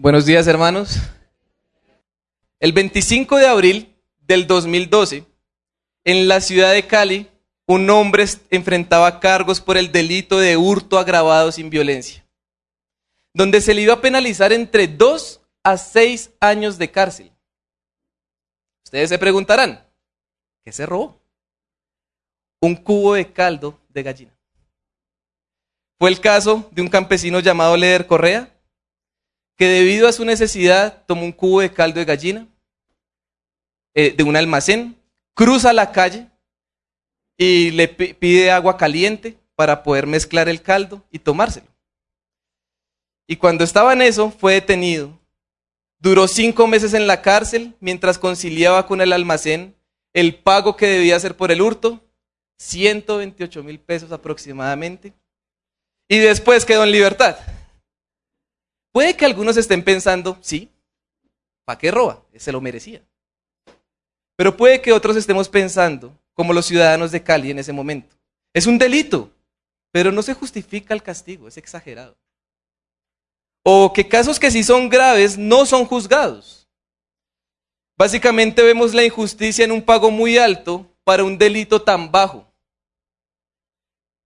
Buenos días, hermanos. El 25 de abril del 2012, en la ciudad de Cali, un hombre enfrentaba cargos por el delito de hurto agravado sin violencia, donde se le iba a penalizar entre dos a seis años de cárcel. Ustedes se preguntarán, ¿qué se robó? Un cubo de caldo de gallina. Fue el caso de un campesino llamado Leder Correa, que debido a su necesidad tomó un cubo de caldo de gallina eh, de un almacén, cruza la calle y le pide agua caliente para poder mezclar el caldo y tomárselo. Y cuando estaba en eso, fue detenido. Duró cinco meses en la cárcel mientras conciliaba con el almacén el pago que debía hacer por el hurto, 128 mil pesos aproximadamente. Y después quedó en libertad. Puede que algunos estén pensando, sí, ¿para qué roba? Se lo merecía. Pero puede que otros estemos pensando, como los ciudadanos de Cali en ese momento, es un delito, pero no se justifica el castigo, es exagerado. O que casos que sí son graves no son juzgados. Básicamente vemos la injusticia en un pago muy alto para un delito tan bajo.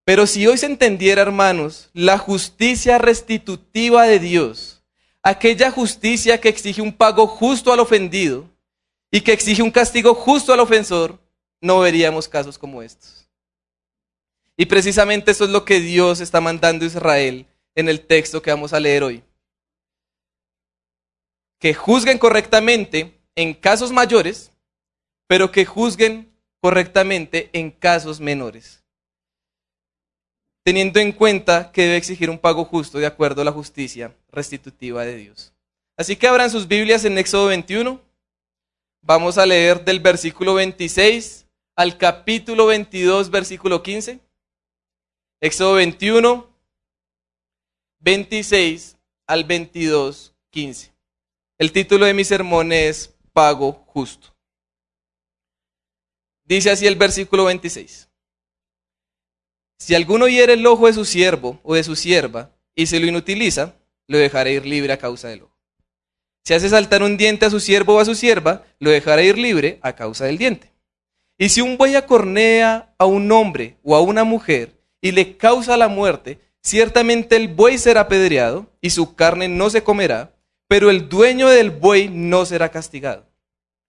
Pero si hoy se entendiera, hermanos, la justicia restitutiva de Dios, aquella justicia que exige un pago justo al ofendido y que exige un castigo justo al ofensor, no veríamos casos como estos. Y precisamente eso es lo que Dios está mandando a Israel en el texto que vamos a leer hoy. Que juzguen correctamente en casos mayores, pero que juzguen correctamente en casos menores teniendo en cuenta que debe exigir un pago justo de acuerdo a la justicia restitutiva de Dios. Así que abran sus Biblias en Éxodo 21. Vamos a leer del versículo 26 al capítulo 22, versículo 15. Éxodo 21, 26 al 22, 15. El título de mi sermón es Pago Justo. Dice así el versículo 26. Si alguno hiere el ojo de su siervo o de su sierva y se lo inutiliza, lo dejará ir libre a causa del ojo. Si hace saltar un diente a su siervo o a su sierva, lo dejará ir libre a causa del diente. Y si un buey acornea a un hombre o a una mujer y le causa la muerte, ciertamente el buey será apedreado y su carne no se comerá, pero el dueño del buey no será castigado.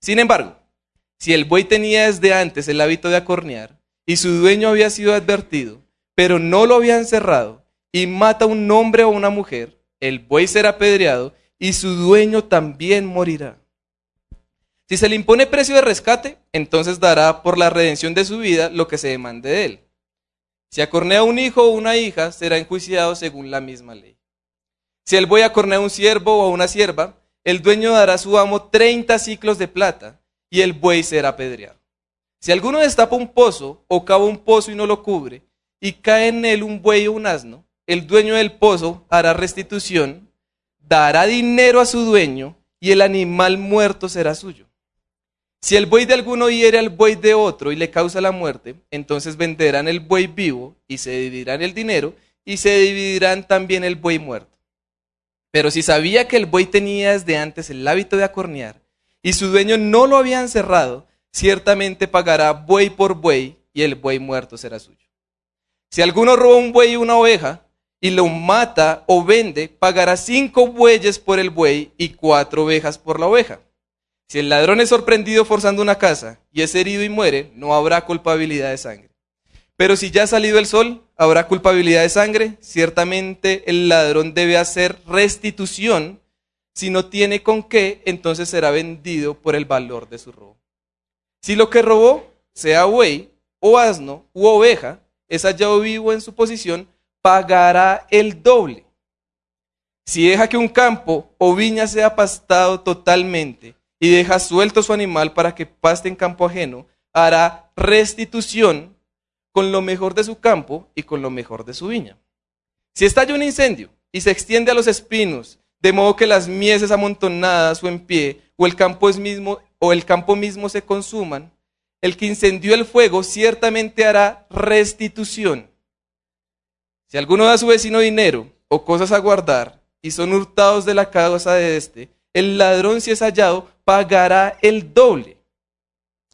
Sin embargo, si el buey tenía desde antes el hábito de acornear y su dueño había sido advertido, pero no lo había encerrado, y mata a un hombre o una mujer, el buey será apedreado y su dueño también morirá. Si se le impone precio de rescate, entonces dará por la redención de su vida lo que se demande de él. Si acornea un hijo o una hija, será enjuiciado según la misma ley. Si el buey acornea a un siervo o a una sierva, el dueño dará a su amo treinta ciclos de plata y el buey será apedreado. Si alguno destapa un pozo o cava un pozo y no lo cubre, y cae en él un buey o un asno, el dueño del pozo hará restitución, dará dinero a su dueño y el animal muerto será suyo. Si el buey de alguno hiere al buey de otro y le causa la muerte, entonces venderán el buey vivo y se dividirán el dinero y se dividirán también el buey muerto. Pero si sabía que el buey tenía desde antes el hábito de acornear y su dueño no lo había encerrado, ciertamente pagará buey por buey y el buey muerto será suyo. Si alguno roba un buey y una oveja y lo mata o vende, pagará cinco bueyes por el buey y cuatro ovejas por la oveja. Si el ladrón es sorprendido forzando una casa y es herido y muere, no habrá culpabilidad de sangre. Pero si ya ha salido el sol, habrá culpabilidad de sangre. Ciertamente el ladrón debe hacer restitución. Si no tiene con qué, entonces será vendido por el valor de su robo. Si lo que robó, sea buey o asno u oveja, es hallado vivo en su posición, pagará el doble. Si deja que un campo o viña sea pastado totalmente y deja suelto su animal para que paste en campo ajeno, hará restitución con lo mejor de su campo y con lo mejor de su viña. Si estalla un incendio y se extiende a los espinos, de modo que las mieses amontonadas o en pie o el campo, mismo, o el campo mismo se consuman, el que incendió el fuego ciertamente hará restitución. Si alguno da a su vecino dinero o cosas a guardar, y son hurtados de la casa de éste, el ladrón si es hallado pagará el doble.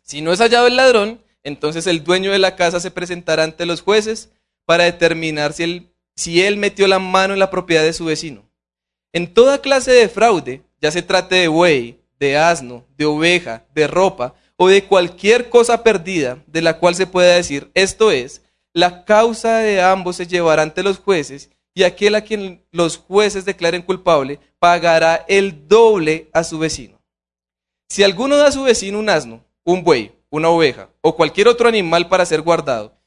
Si no es hallado el ladrón, entonces el dueño de la casa se presentará ante los jueces para determinar si él, si él metió la mano en la propiedad de su vecino. En toda clase de fraude, ya se trate de buey, de asno, de oveja, de ropa o de cualquier cosa perdida de la cual se pueda decir, esto es, la causa de ambos se llevará ante los jueces y aquel a quien los jueces declaren culpable pagará el doble a su vecino. Si alguno da a su vecino un asno, un buey, una oveja o cualquier otro animal para ser guardado,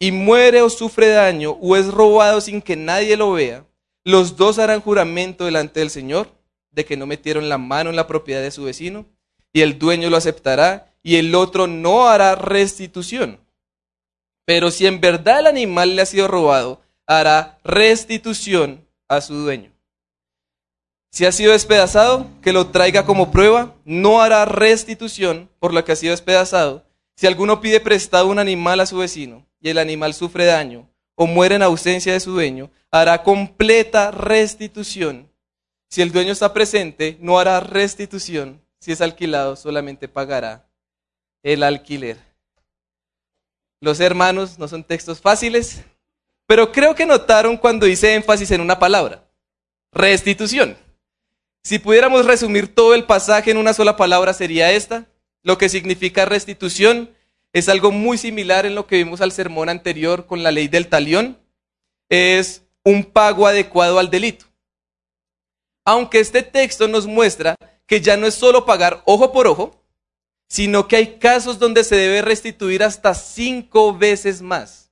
y muere o sufre daño o es robado sin que nadie lo vea, los dos harán juramento delante del Señor de que no metieron la mano en la propiedad de su vecino, y el dueño lo aceptará y el otro no hará restitución. Pero si en verdad el animal le ha sido robado, hará restitución a su dueño. Si ha sido despedazado, que lo traiga como prueba, no hará restitución por lo que ha sido despedazado. Si alguno pide prestado un animal a su vecino y el animal sufre daño o muere en ausencia de su dueño, hará completa restitución. Si el dueño está presente, no hará restitución. Si es alquilado, solamente pagará el alquiler. Los hermanos no son textos fáciles, pero creo que notaron cuando hice énfasis en una palabra, restitución. Si pudiéramos resumir todo el pasaje en una sola palabra sería esta. Lo que significa restitución es algo muy similar en lo que vimos al sermón anterior con la ley del talión. Es un pago adecuado al delito. Aunque este texto nos muestra que ya no es solo pagar ojo por ojo, sino que hay casos donde se debe restituir hasta cinco veces más.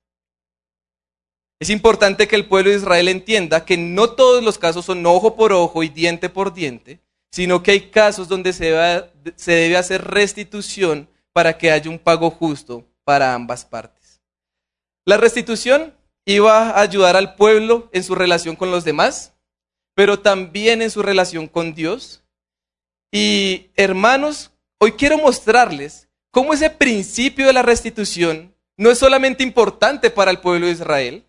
Es importante que el pueblo de Israel entienda que no todos los casos son ojo por ojo y diente por diente, sino que hay casos donde se, debe hacer restitución para que haya un pago justo para ambas partes. La restitución iba a ayudar al pueblo en su relación con los demás, pero también en su relación con Dios. Y hermanos, hoy quiero mostrarles cómo ese principio de la restitución no es solamente importante para el pueblo de Israel,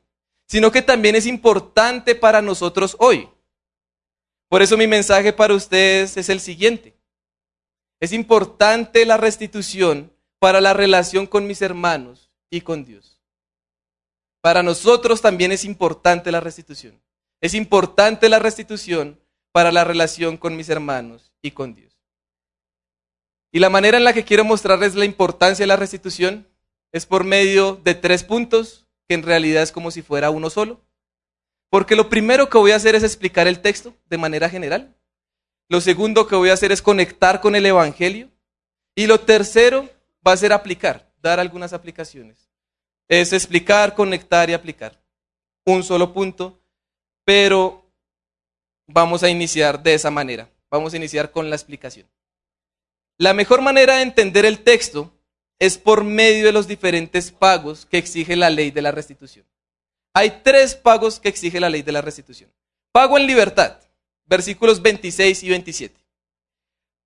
sino que también es importante para nosotros hoy. Por eso mi mensaje para ustedes es el siguiente. Es importante la restitución para la relación con mis hermanos y con Dios. Para nosotros también es importante la restitución. Es importante la restitución para la relación con mis hermanos y con Dios. Y la manera en la que quiero mostrarles la importancia de la restitución es por medio de tres puntos que en realidad es como si fuera uno solo. Porque lo primero que voy a hacer es explicar el texto de manera general. Lo segundo que voy a hacer es conectar con el Evangelio. Y lo tercero va a ser aplicar, dar algunas aplicaciones. Es explicar, conectar y aplicar. Un solo punto, pero vamos a iniciar de esa manera. Vamos a iniciar con la explicación. La mejor manera de entender el texto es por medio de los diferentes pagos que exige la ley de la restitución. Hay tres pagos que exige la ley de la restitución. Pago en libertad, versículos 26 y 27.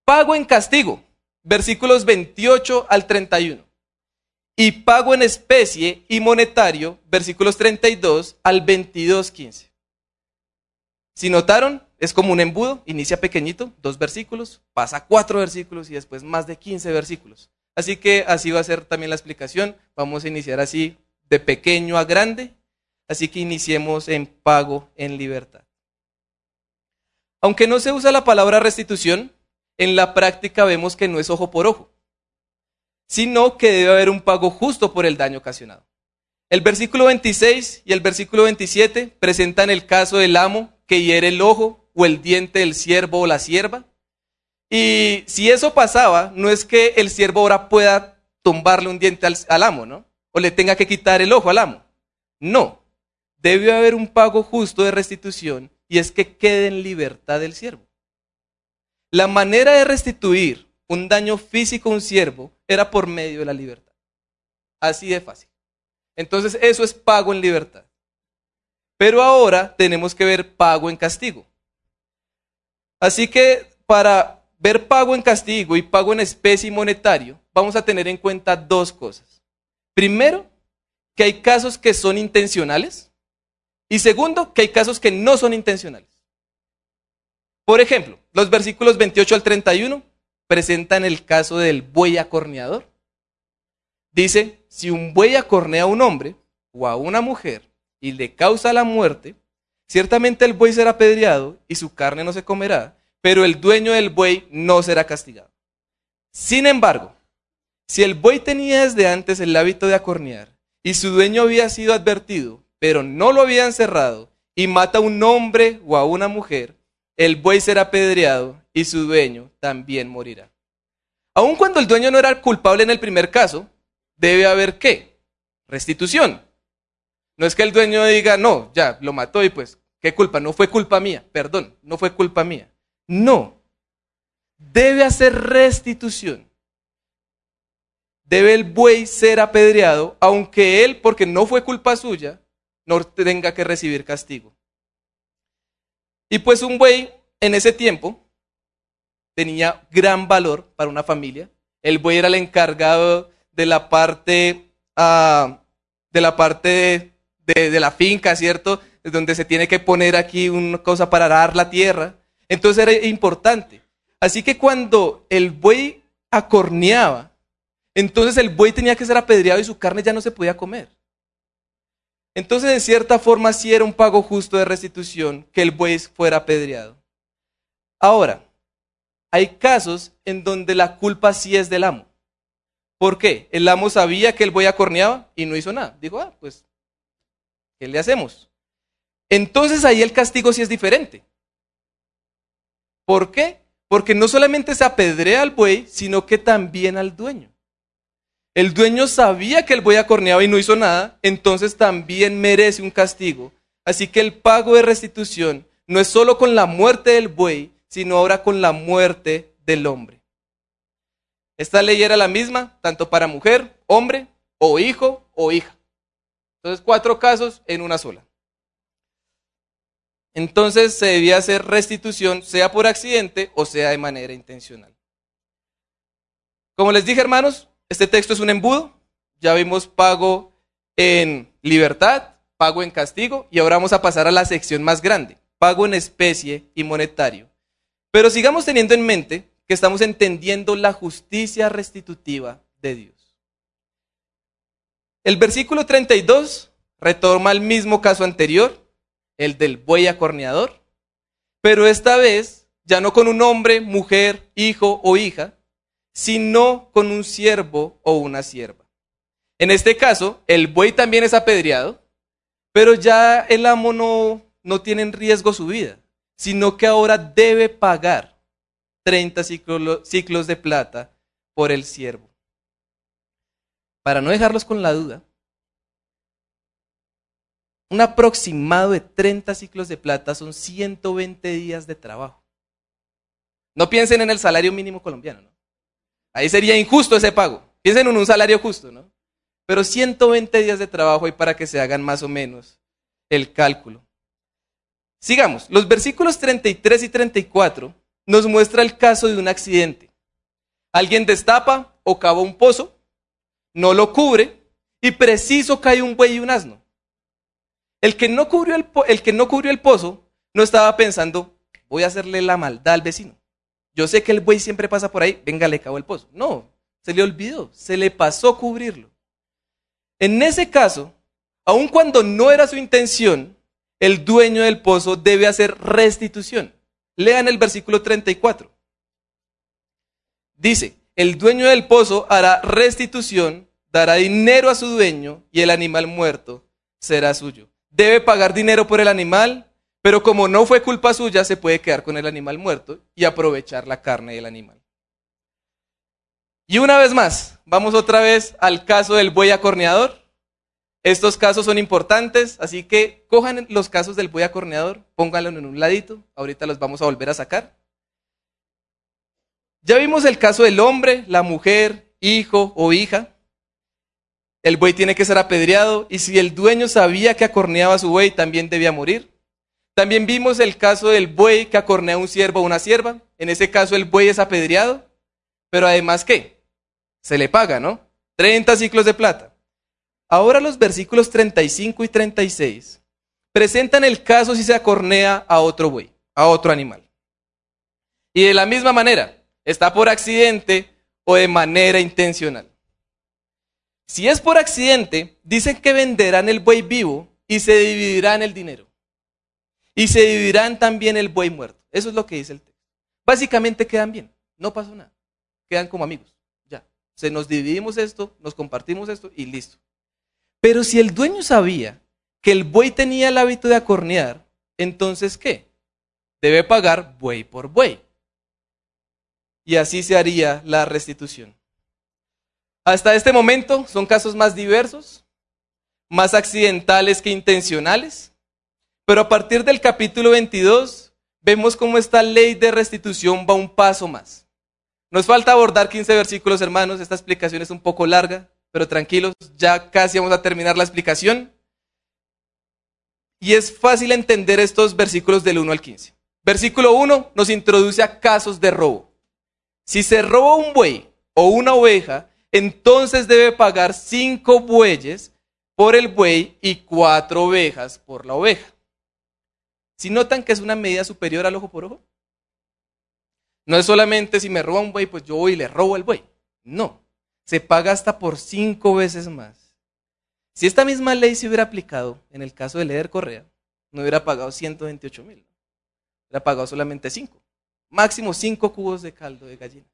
Pago en castigo, versículos 28 al 31. Y pago en especie y monetario, versículos 32 al 22, 15. Si notaron, es como un embudo, inicia pequeñito, dos versículos, pasa cuatro versículos y después más de 15 versículos. Así que así va a ser también la explicación. Vamos a iniciar así de pequeño a grande. Así que iniciemos en pago en libertad. Aunque no se usa la palabra restitución, en la práctica vemos que no es ojo por ojo, sino que debe haber un pago justo por el daño ocasionado. El versículo 26 y el versículo 27 presentan el caso del amo que hiere el ojo o el diente del siervo o la sierva y si eso pasaba, no es que el siervo ahora pueda tumbarle un diente al, amo, ¿no? O le tenga que quitar el ojo al amo. No. Debe haber un pago justo de restitución y es que quede en libertad el siervo. La manera de restituir un daño físico a un siervo era por medio de la libertad. Así de fácil. Entonces eso es pago en libertad. Pero ahora tenemos que ver pago en castigo. Así que para ver pago en castigo y pago en especie y monetario, vamos a tener en cuenta dos cosas. Primero, que hay casos que son intencionales. Y segundo, que hay casos que no son intencionales. Por ejemplo, los versículos 28 al 31 presentan el caso del buey acorneador. Dice, si un buey acornea a un hombre o a una mujer y le causa la muerte, ciertamente el buey será apedreado y su carne no se comerá, pero el dueño del buey no será castigado. Sin embargo, si el buey tenía desde antes el hábito de acornear y su dueño había sido advertido, pero no lo había encerrado, y mata a un hombre o a una mujer, el buey será apedreado y su dueño también morirá. Aun cuando el dueño no era culpable en el primer caso, debe haber qué? Restitución. No es que el dueño diga, no, ya, lo mató y pues, ¿qué culpa? No fue culpa mía, perdón, no fue culpa mía. No. Debe hacer restitución. Debe el buey ser apedreado, aunque él, porque no fue culpa suya, no tenga que recibir castigo. Y pues un buey en ese tiempo tenía gran valor para una familia. El buey era el encargado de la parte, uh, de la parte de, la finca, ¿cierto? Donde se tiene que poner aquí una cosa para arar la tierra. Entonces era importante. Así que cuando el buey acorneaba, entonces el buey tenía que ser apedreado y su carne ya no se podía comer. Entonces, en cierta forma, sí era un pago justo de restitución que el buey fuera apedreado. Ahora, hay casos en donde la culpa sí es del amo. ¿Por qué? El amo sabía que el buey acorneaba y no hizo nada. Dijo, ah, pues, ¿qué le hacemos? Entonces ahí el castigo sí es diferente. ¿Por qué? Porque no solamente se apedrea al buey, sino que también al dueño. El dueño sabía que el buey acorneaba y no hizo nada, entonces también merece un castigo. Así que el pago de restitución no es solo con la muerte del buey, sino ahora con la muerte del hombre. Esta ley era la misma, tanto para mujer, hombre, o hijo o hija. Entonces, cuatro casos en una sola. Entonces se debía hacer restitución, sea por accidente o sea de manera intencional. Como les dije, hermanos, este texto es un embudo. Ya vimos pago en libertad, pago en castigo y ahora vamos a pasar a la sección más grande, pago en especie y monetario. Pero sigamos teniendo en mente que estamos entendiendo la justicia restitutiva de Dios. El versículo 32 retoma el mismo caso anterior, el del buey acorneador, pero esta vez ya no con un hombre, mujer, hijo o hija, sino con un siervo o una sierva. En este caso, el buey también es apedreado, pero ya el amo no, no tiene en riesgo su vida, sino que ahora debe pagar 30 ciclos de plata por el siervo. Para no dejarlos con la duda, un aproximado de 30 ciclos de plata son 120 días de trabajo. No piensen en el salario mínimo colombiano, ¿no? Ahí sería injusto ese pago. Piensen en un salario justo, ¿no? Pero 120 días de trabajo hay para que se hagan más o menos el cálculo. Sigamos, los versículos 33 y 34 nos muestra el caso de un accidente. Alguien destapa o cava un pozo, no lo cubre y preciso cae un buey y un asno. El que no cubrió el, el, que no cubrió el pozo no estaba pensando, voy a hacerle la maldad al vecino. Yo sé que el buey siempre pasa por ahí, venga, le cago el pozo. No, se le olvidó, se le pasó cubrirlo. En ese caso, aun cuando no era su intención, el dueño del pozo debe hacer restitución. Lean el versículo 34. Dice, el dueño del pozo hará restitución, dará dinero a su dueño y el animal muerto será suyo. Debe pagar dinero por el animal, pero como no fue culpa suya, se puede quedar con el animal muerto y aprovechar la carne del animal. Y una vez más, vamos otra vez al caso del buey acorneador. Estos casos son importantes, así que cojan los casos del buey acorneador, pónganlos en un ladito, ahorita los vamos a volver a sacar. Ya vimos el caso del hombre, la mujer, hijo o hija. El buey tiene que ser apedreado y si el dueño sabía que acorneaba a su buey, también debía morir. También vimos el caso del buey que acornea a un siervo o una sierva. En ese caso el buey es apedreado, pero además ¿qué? Se le paga, ¿no? 30 ciclos de plata. Ahora los versículos 35 y 36 presentan el caso si se acornea a otro buey, a otro animal. Y de la misma manera, está por accidente o de manera intencional. Si es por accidente, dicen que venderán el buey vivo y se dividirán el dinero. Y se dividirán también el buey muerto. Eso es lo que dice el texto. Básicamente quedan bien, no pasó nada. Quedan como amigos. Ya. Se nos dividimos esto, nos compartimos esto y listo. Pero si el dueño sabía que el buey tenía el hábito de acornear, entonces ¿qué? Debe pagar buey por buey. Y así se haría la restitución. Hasta este momento son casos más diversos, más accidentales que intencionales, pero a partir del capítulo 22 vemos cómo esta ley de restitución va un paso más. Nos falta abordar 15 versículos, hermanos, esta explicación es un poco larga, pero tranquilos, ya casi vamos a terminar la explicación. Y es fácil entender estos versículos del 1 al 15. Versículo 1 nos introduce a casos de robo. Si se roba un buey o una oveja, entonces debe pagar cinco bueyes por el buey y cuatro ovejas por la oveja. Si notan que es una medida superior al ojo por ojo, no es solamente si me roba un buey, pues yo voy y le robo el buey. No, se paga hasta por cinco veces más. Si esta misma ley se hubiera aplicado en el caso de Leder Correa, no hubiera pagado 128 mil, hubiera pagado solamente cinco, máximo cinco cubos de caldo de gallina.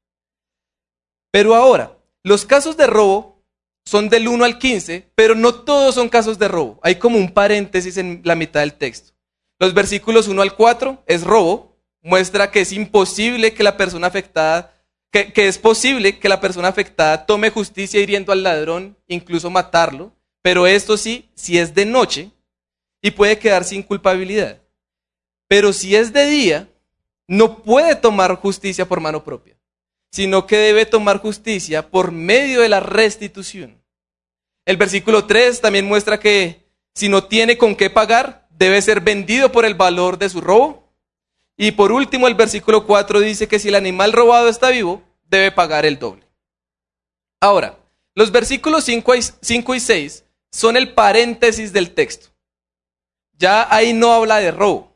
Pero ahora, los casos de robo son del 1 al 15, pero no todos son casos de robo. Hay como un paréntesis en la mitad del texto. Los versículos 1 al 4 es robo, muestra que es imposible que la persona afectada, que, es posible que la persona afectada tome justicia hiriendo al ladrón, incluso matarlo, pero esto sí, si es de noche y puede quedar sin culpabilidad. Pero si es de día, no puede tomar justicia por mano propia sino que debe tomar justicia por medio de la restitución. El versículo 3 también muestra que si no tiene con qué pagar, debe ser vendido por el valor de su robo. Y por último, el versículo 4 dice que si el animal robado está vivo, debe pagar el doble. Ahora, los versículos 5 y 6 son el paréntesis del texto. Ya ahí no habla de robo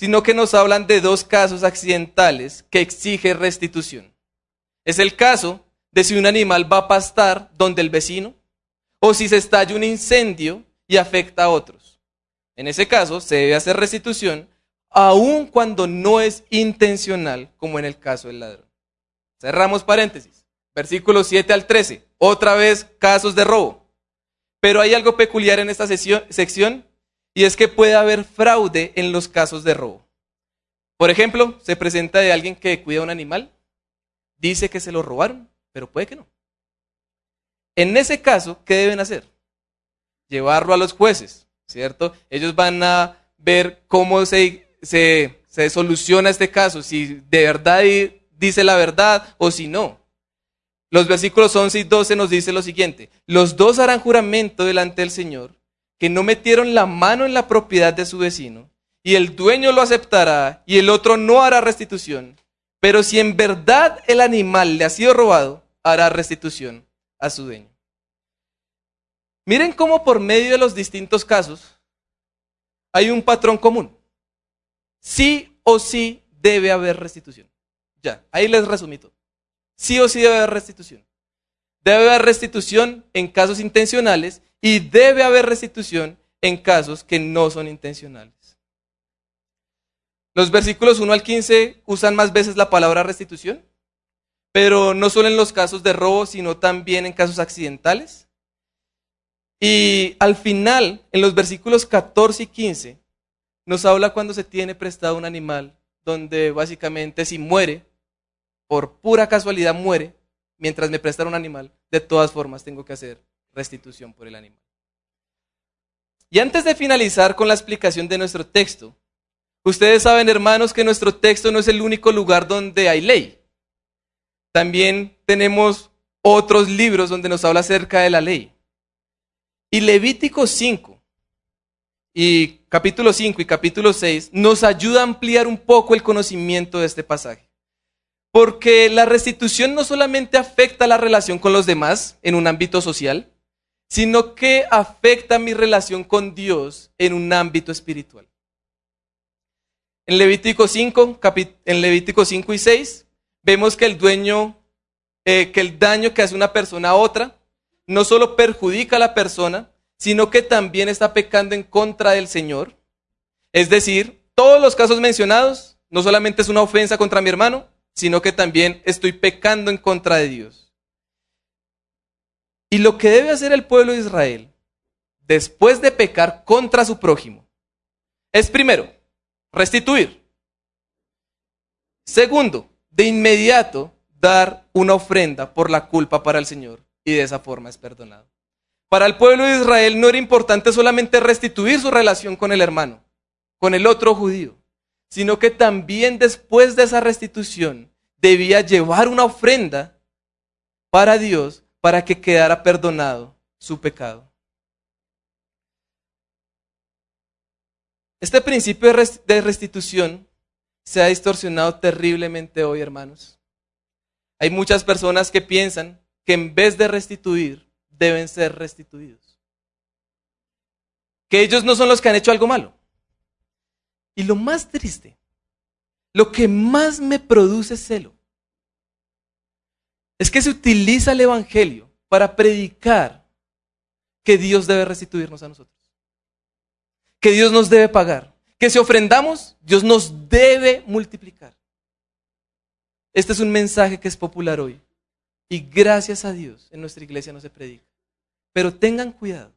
sino que nos hablan de dos casos accidentales que exige restitución. Es el caso de si un animal va a pastar donde el vecino o si se estalla un incendio y afecta a otros. En ese caso se debe hacer restitución aun cuando no es intencional, como en el caso del ladrón. Cerramos paréntesis. Versículos 7 al 13. Otra vez casos de robo. Pero hay algo peculiar en esta sección y es que puede haber fraude en los casos de robo. Por ejemplo, se presenta de alguien que cuida un animal, dice que se lo robaron, pero puede que no. En ese caso, ¿qué deben hacer? Llevarlo a los jueces, ¿cierto? Ellos van a ver cómo se, se, se soluciona este caso, si de verdad dice la verdad o si no. Los versículos 11 y 12 nos dice lo siguiente, los dos harán juramento delante del Señor que no metieron la mano en la propiedad de su vecino, y el dueño lo aceptará y el otro no hará restitución. Pero si en verdad el animal le ha sido robado, hará restitución a su dueño. Miren cómo por medio de los distintos casos hay un patrón común. Sí o sí debe haber restitución. Ya, ahí les resumí todo. Sí o sí debe haber restitución. Debe haber restitución en casos intencionales y debe haber restitución en casos que no son intencionales. Los versículos 1 al 15 usan más veces la palabra restitución, pero no solo en los casos de robo, sino también en casos accidentales. Y al final, en los versículos 14 y 15, nos habla cuando se tiene prestado un animal, donde básicamente si muere, por pura casualidad muere, mientras me prestan un animal, de todas formas tengo que hacer restitución por el animal. Y antes de finalizar con la explicación de nuestro texto, ustedes saben, hermanos, que nuestro texto no es el único lugar donde hay ley. También tenemos otros libros donde nos habla acerca de la ley. Y Levítico 5 y capítulo 5 y capítulo 6 nos ayuda a ampliar un poco el conocimiento de este pasaje. Porque la restitución no solamente afecta la relación con los demás en un ámbito social, sino que afecta mi relación con Dios en un ámbito espiritual. En Levítico 5, en Levítico 5 y 6, vemos que el dueño, eh, que el daño que hace una persona a otra, no solo perjudica a la persona, sino que también está pecando en contra del Señor. Es decir, todos los casos mencionados, no solamente es una ofensa contra mi hermano, sino que también estoy pecando en contra de Dios. Y lo que debe hacer el pueblo de Israel, después de pecar contra su prójimo, es primero, restituir. Segundo, de inmediato dar una ofrenda por la culpa para el Señor y de esa forma es perdonado. Para el pueblo de Israel no era importante solamente restituir su relación con el hermano, con el otro judío, sino que también después de esa restitución debía llevar una ofrenda para Dios para que quedara perdonado su pecado. Este principio de restitución se ha distorsionado terriblemente hoy, hermanos. Hay muchas personas que piensan que en vez de restituir, deben ser restituidos. Que ellos no son los que han hecho algo malo. Y lo más triste, lo que más me produce celo, es que se utiliza el Evangelio para predicar que Dios debe restituirnos a nosotros que Dios nos debe pagar. Que si ofrendamos, Dios nos debe multiplicar. Este es un mensaje que es popular hoy. Y gracias a Dios en nuestra iglesia no se predica. Pero tengan cuidado.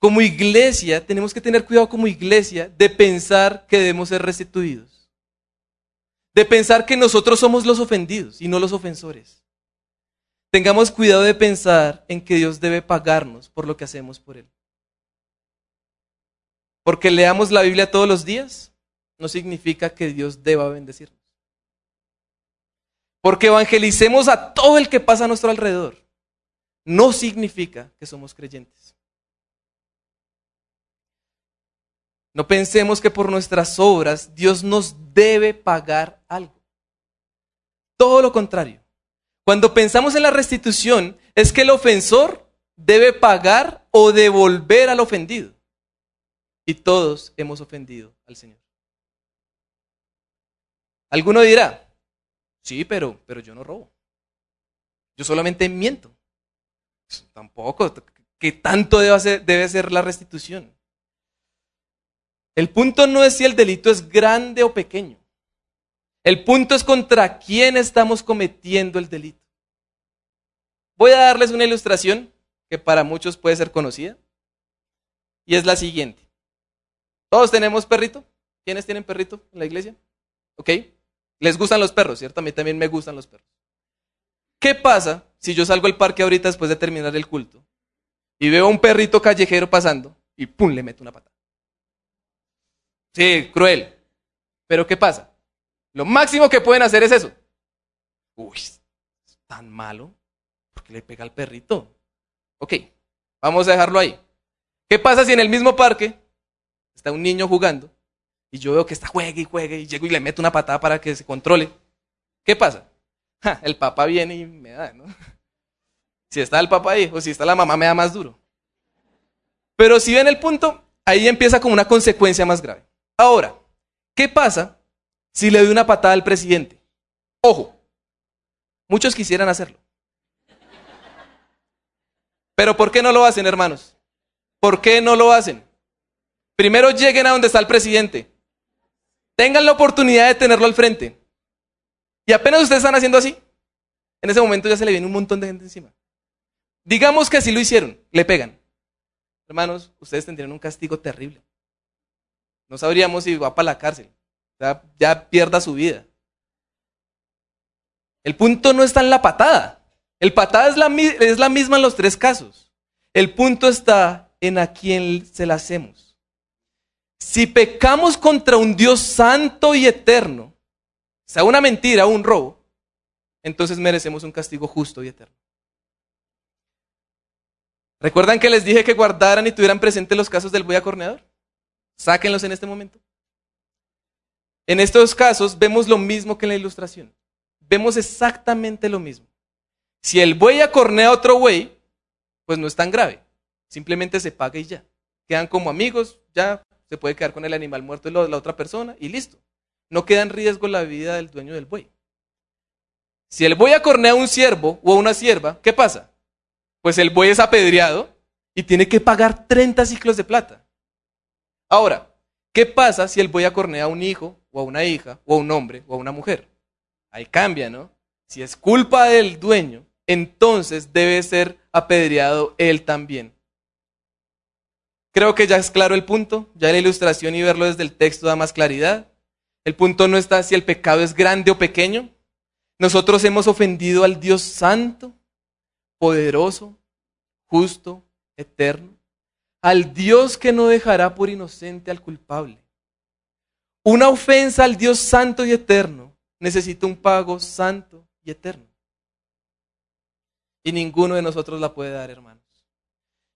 Como iglesia, tenemos que tener cuidado como iglesia de pensar que debemos ser restituidos. De pensar que nosotros somos los ofendidos y no los ofensores. Tengamos cuidado de pensar en que Dios debe pagarnos por lo que hacemos por Él. Porque leamos la Biblia todos los días no significa que Dios deba bendecirnos. Porque evangelicemos a todo el que pasa a nuestro alrededor no significa que somos creyentes. No pensemos que por nuestras obras Dios nos debe pagar algo. Todo lo contrario. Cuando pensamos en la restitución es que el ofensor debe pagar o devolver al ofendido. Y todos hemos ofendido al Señor. Alguno dirá, sí, pero, pero yo no robo. Yo solamente miento. Pues, tampoco. ¿Qué tanto debe debe ser la restitución? El punto no es si el delito es grande o pequeño. El punto es contra quién estamos cometiendo el delito. Voy a darles una ilustración que para muchos puede ser conocida. Y es la siguiente. ¿Todos tenemos perrito? ¿Quiénes tienen perrito en la iglesia? ¿Ok? Les gustan los perros, ¿cierto? A mí también me gustan los perros. ¿Qué pasa si yo salgo al parque ahorita después de terminar el culto y veo a un perrito callejero pasando y ¡pum! le meto una patada? Sí, cruel. Pero ¿qué pasa? Lo máximo que pueden hacer es eso. Uy, es tan malo. porque le pega al perrito? Ok, vamos a dejarlo ahí. ¿Qué pasa si en el mismo parque está un niño jugando y yo veo que está juegue y juegue y llego y le meto una patada para que se controle. ¿Qué pasa? el papá viene y me da, ¿no? Si está el papá ahí o si está la mamá me da más duro. Pero si ven el punto, ahí empieza como una consecuencia más grave. Ahora, ¿qué pasa si le doy una patada al presidente? Ojo, muchos quisieran hacerlo. Pero ¿por qué no lo hacen, hermanos? ¿Por qué no lo hacen? Primero lleguen a donde está el presidente. Tengan la oportunidad de tenerlo al frente. Y apenas ustedes están haciendo así, en ese momento ya se le viene un montón de gente encima. Digamos que así lo hicieron, le pegan. Hermanos, ustedes tendrían un castigo terrible. No sabríamos si va para la cárcel. Ya, pierda su vida. El punto no está en la patada. El patada es la, es la misma en los tres casos. El punto está en a quién se la hacemos. Si pecamos contra un Dios santo y eterno, sea una mentira o un robo, entonces merecemos un castigo justo y eterno. ¿Recuerdan que les dije que guardaran y tuvieran presente los casos del buey acorneador? Sáquenlos en este momento. En estos casos vemos lo mismo que en la ilustración. Vemos exactamente lo mismo. Si el buey acornea a otro buey, pues no es tan grave. Simplemente se paga y ya. Quedan como amigos, ya se puede quedar con el animal muerto de la otra persona y listo. No queda en riesgo la vida del dueño del buey. Si el buey acornea a un siervo o a una sierva, ¿qué pasa? Pues el buey es apedreado y tiene que pagar 30 ciclos de plata. Ahora, ¿qué pasa si el buey acornea a un hijo o a una hija o a un hombre o a una mujer? Ahí cambia, ¿no? Si es culpa del dueño, entonces debe ser apedreado él también. Creo que ya es claro el punto, ya la ilustración y verlo desde el texto da más claridad. El punto no está si el pecado es grande o pequeño. Nosotros hemos ofendido al Dios santo, poderoso, justo, eterno, al Dios que no dejará por inocente al culpable. Una ofensa al Dios santo y eterno necesita un pago santo y eterno. Y ninguno de nosotros la puede dar, hermanos.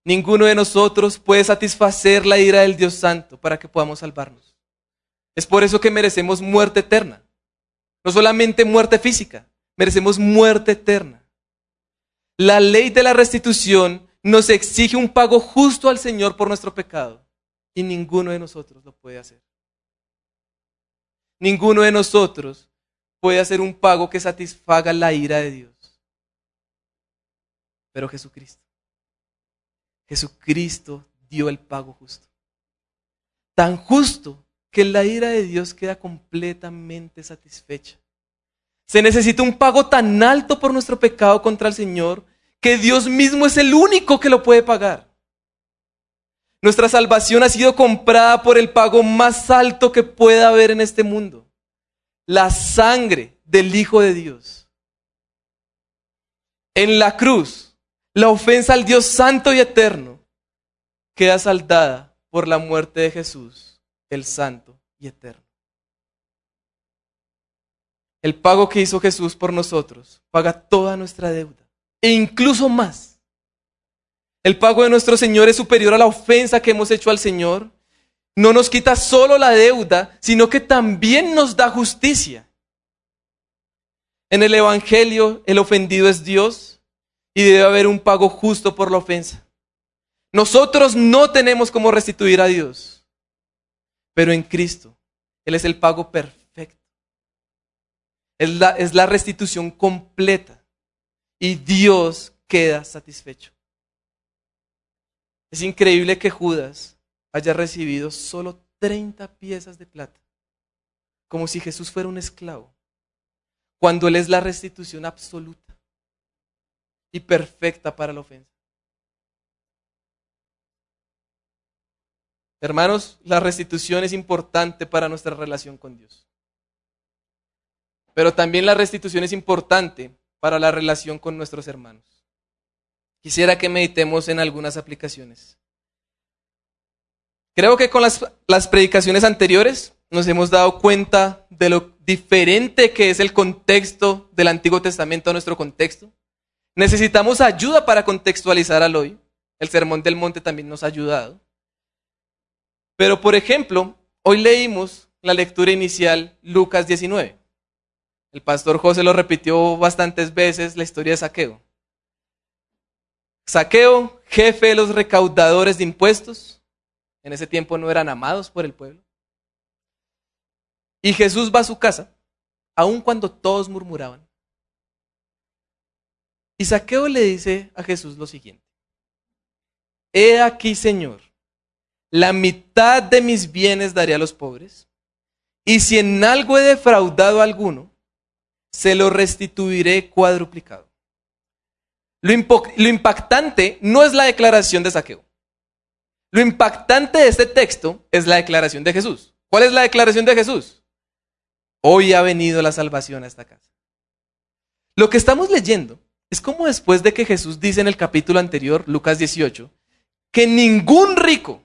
Ninguno de nosotros puede satisfacer la ira del Dios Santo para que podamos salvarnos. Es por eso que merecemos muerte eterna. No solamente muerte física, merecemos muerte eterna. La ley de la restitución nos exige un pago justo al Señor por nuestro pecado y ninguno de nosotros lo puede hacer. Ninguno de nosotros puede hacer un pago que satisfaga la ira de Dios pero Jesucristo. Jesucristo dio el pago justo. Tan justo que la ira de Dios queda completamente satisfecha. Se necesita un pago tan alto por nuestro pecado contra el Señor que Dios mismo es el único que lo puede pagar. Nuestra salvación ha sido comprada por el pago más alto que pueda haber en este mundo. La sangre del Hijo de Dios. En la cruz, la ofensa al Dios santo y eterno queda saldada por la muerte de Jesús, el santo y eterno. El pago que hizo Jesús por nosotros paga toda nuestra deuda e incluso más. El pago de nuestro Señor es superior a la ofensa que hemos hecho al Señor. No nos quita solo la deuda, sino que también nos da justicia. En el Evangelio el ofendido es Dios y debe haber un pago justo por la ofensa. Nosotros no tenemos cómo restituir a Dios, pero en Cristo Él es el pago perfecto. Es la, es la restitución completa y Dios queda satisfecho. Es increíble que Judas haya recibido solo 30 piezas de plata, como si Jesús fuera un esclavo, cuando Él es la restitución absoluta y perfecta para la ofensa. Hermanos, la restitución es importante para nuestra relación con Dios. Pero también la restitución es importante para la relación con nuestros hermanos. Quisiera que meditemos en algunas aplicaciones. Creo que con las, predicaciones anteriores nos hemos dado cuenta de lo diferente que es el contexto del Antiguo Testamento a nuestro contexto. Necesitamos ayuda para contextualizar al hoy. El Sermón del Monte también nos ha ayudado. Pero, por ejemplo, hoy leímos la lectura inicial Lucas 19. El pastor José lo repitió bastantes veces la historia de Saqueo. Saqueo, jefe de los recaudadores de impuestos, en ese tiempo no eran amados por el pueblo. Y Jesús va a su casa, aun cuando todos murmuraban. Y Saqueo le dice a Jesús lo siguiente. He aquí, Señor, la mitad de mis bienes daré a los pobres, y si en algo he defraudado a alguno, se lo restituiré cuadruplicado. Lo, lo impactante no es la declaración de Saqueo. Lo impactante de este texto es la declaración de Jesús. ¿Cuál es la declaración de Jesús? Hoy ha venido la salvación a esta casa. Lo que estamos leyendo es como después de que Jesús dice en el capítulo anterior, Lucas 18, que ningún rico,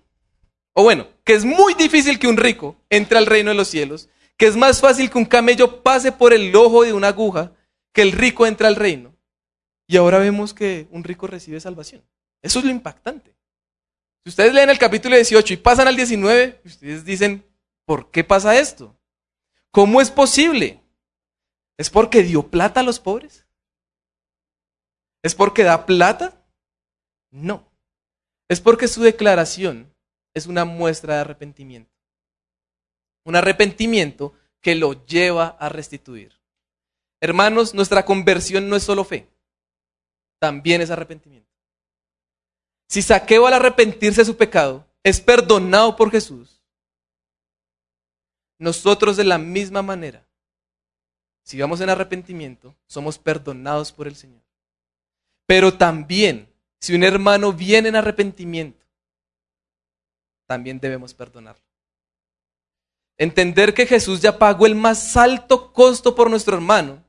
o bueno, que es muy difícil que un rico entre al reino de los cielos, que es más fácil que un camello pase por el ojo de una aguja, que el rico entre al reino. Y ahora vemos que un rico recibe salvación. Eso es lo impactante. Si ustedes leen el capítulo 18 y pasan al 19, ustedes dicen, ¿por qué pasa esto? ¿Cómo es posible? ¿Es porque dio plata a los pobres? ¿Es porque da plata? No. Es porque su declaración es una muestra de arrepentimiento. Un arrepentimiento que lo lleva a restituir. Hermanos, nuestra conversión no es solo fe, también es arrepentimiento. Si Saqueo al arrepentirse de su pecado es perdonado por Jesús, nosotros de la misma manera, si vamos en arrepentimiento, somos perdonados por el Señor. Pero también, si un hermano viene en arrepentimiento, también debemos perdonarlo. Entender que Jesús ya pagó el más alto costo por nuestro hermano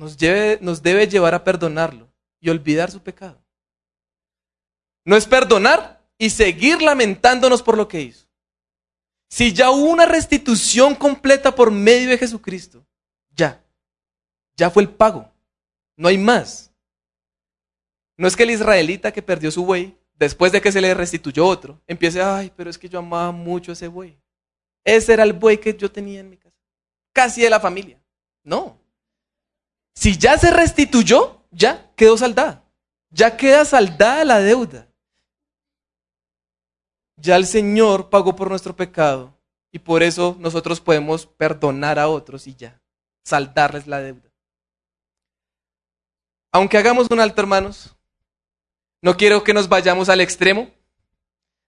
nos, debe llevar a perdonarlo y olvidar su pecado. No es perdonar y seguir lamentándonos por lo que hizo. Si ya hubo una restitución completa por medio de Jesucristo, ya, ya fue el pago. No hay más. No es que el israelita que perdió su buey, después de que se le restituyó otro, empiece, ay, pero es que yo amaba mucho ese buey. Ese era el buey que yo tenía en mi casa. Casi de la familia. No. Si ya se restituyó, ya quedó saldada. Ya queda saldada la deuda. Ya el Señor pagó por nuestro pecado y por eso nosotros podemos perdonar a otros y ya, saldarles la deuda. Aunque hagamos un alto, hermanos, no quiero que nos vayamos al extremo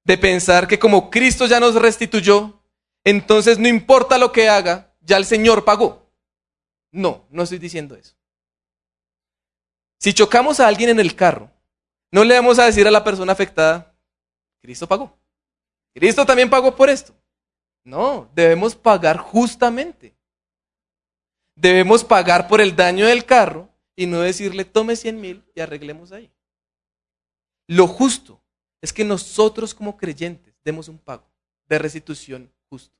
de pensar que como Cristo ya nos restituyó, entonces no importa lo que haga, ya el Señor pagó. No, no estoy diciendo eso. Si chocamos a alguien en el carro, no le vamos a decir a la persona afectada, Cristo pagó. Cristo también pagó por esto. No, debemos pagar justamente. Debemos pagar por el daño del carro y no decirle, tome 100 mil y arreglemos ahí. Lo justo es que nosotros como creyentes demos un pago de restitución justo.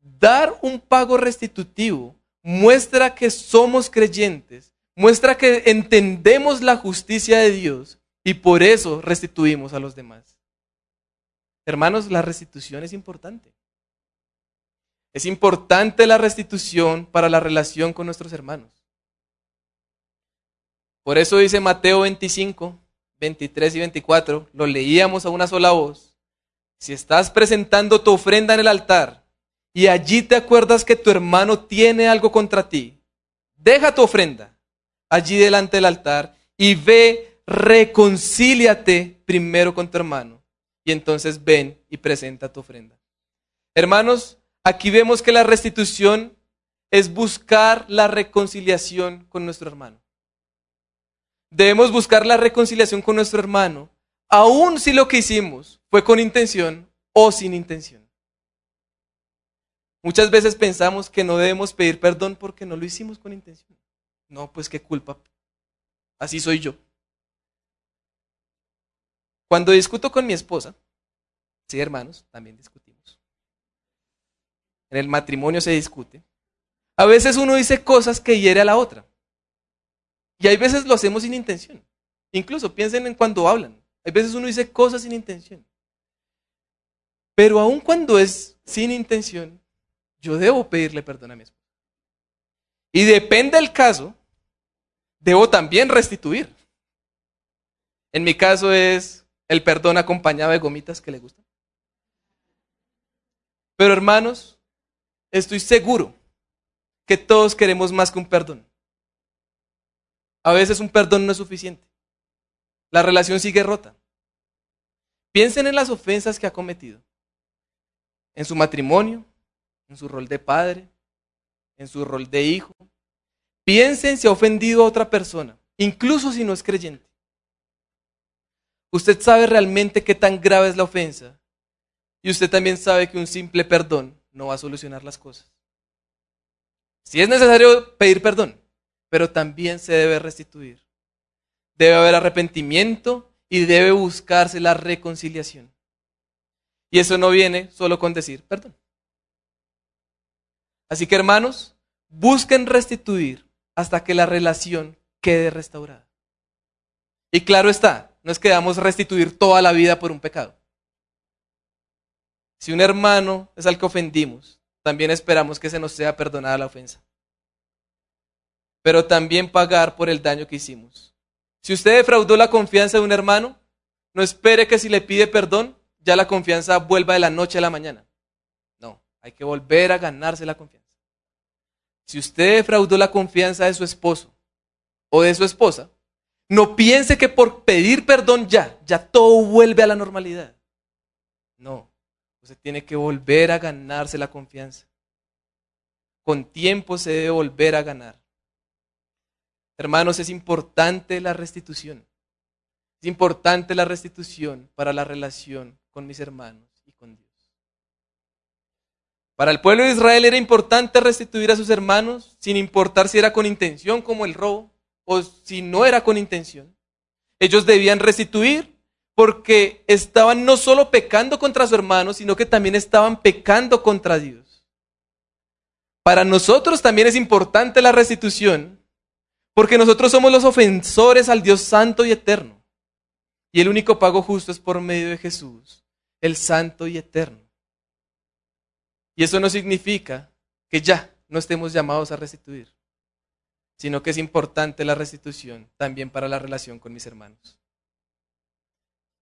Dar un pago restitutivo muestra que somos creyentes, muestra que entendemos la justicia de Dios y por eso restituimos a los demás. Hermanos, la restitución es importante. Es importante la restitución para la relación con nuestros hermanos. Por eso dice Mateo 25, 23 y 24, lo leíamos a una sola voz. Si estás presentando tu ofrenda en el altar y allí te acuerdas que tu hermano tiene algo contra ti, deja tu ofrenda allí delante del altar y ve, reconcíliate primero con tu hermano y entonces ven y presenta tu ofrenda. Hermanos, aquí vemos que la restitución es buscar la reconciliación con nuestro hermano. Debemos buscar la reconciliación con nuestro hermano, aun si lo que hicimos fue con intención o sin intención. Muchas veces pensamos que no debemos pedir perdón porque no lo hicimos con intención. No, pues qué culpa. Así soy yo. Cuando discuto con mi esposa, sí, hermanos, también discutimos. En el matrimonio se discute. A veces uno dice cosas que hiere a la otra. Y hay veces lo hacemos sin intención. Incluso piensen en cuando hablan. Hay veces uno dice cosas sin intención. Pero aun cuando es sin intención, yo debo pedirle perdón a mi esposa. Y depende del caso, debo también restituir. En mi caso es el perdón acompañado de gomitas que le gustan. Pero hermanos, estoy seguro que todos queremos más que un perdón. A veces un perdón no es suficiente. La relación sigue rota. Piensen en las ofensas que ha cometido. En su matrimonio, en su rol de padre, en su rol de hijo. Piensen si ha ofendido a otra persona, incluso si no es creyente. Usted sabe realmente qué tan grave es la ofensa. Y usted también sabe que un simple perdón no va a solucionar las cosas. Si es necesario pedir perdón, pero también se debe restituir. Debe haber arrepentimiento y debe buscarse la reconciliación. Y eso no viene solo con decir perdón. Así que hermanos, busquen restituir hasta que la relación quede restaurada. Y claro está, no es que debamos restituir toda la vida por un pecado. Si un hermano es al que ofendimos, también esperamos que se nos sea perdonada la ofensa. Pero también pagar por el daño que hicimos. Si usted defraudó la confianza de un hermano, no espere que si le pide perdón, ya la confianza vuelva de la noche a la mañana. No, hay que volver a ganarse la confianza. Si usted defraudó la confianza de su esposo o de su esposa, no piense que por pedir perdón ya, ya todo vuelve a la normalidad. No, usted tiene que volver a ganarse la confianza. Con tiempo se debe volver a ganar. Hermanos, es importante la restitución. Es importante la restitución para la relación con mis hermanos y con Dios. Para el pueblo de Israel era importante restituir a sus hermanos, sin importar si era con intención como el robo o si no era con intención. Ellos debían restituir porque estaban no solo pecando contra su hermano, sino que también estaban pecando contra Dios. Para nosotros también es importante la restitución porque nosotros somos los ofensores al Dios santo y eterno. Y el único pago justo es por medio de Jesús, el santo y eterno. Y eso no significa que ya no estemos llamados a restituir, sino que es importante la restitución también para la relación con mis hermanos.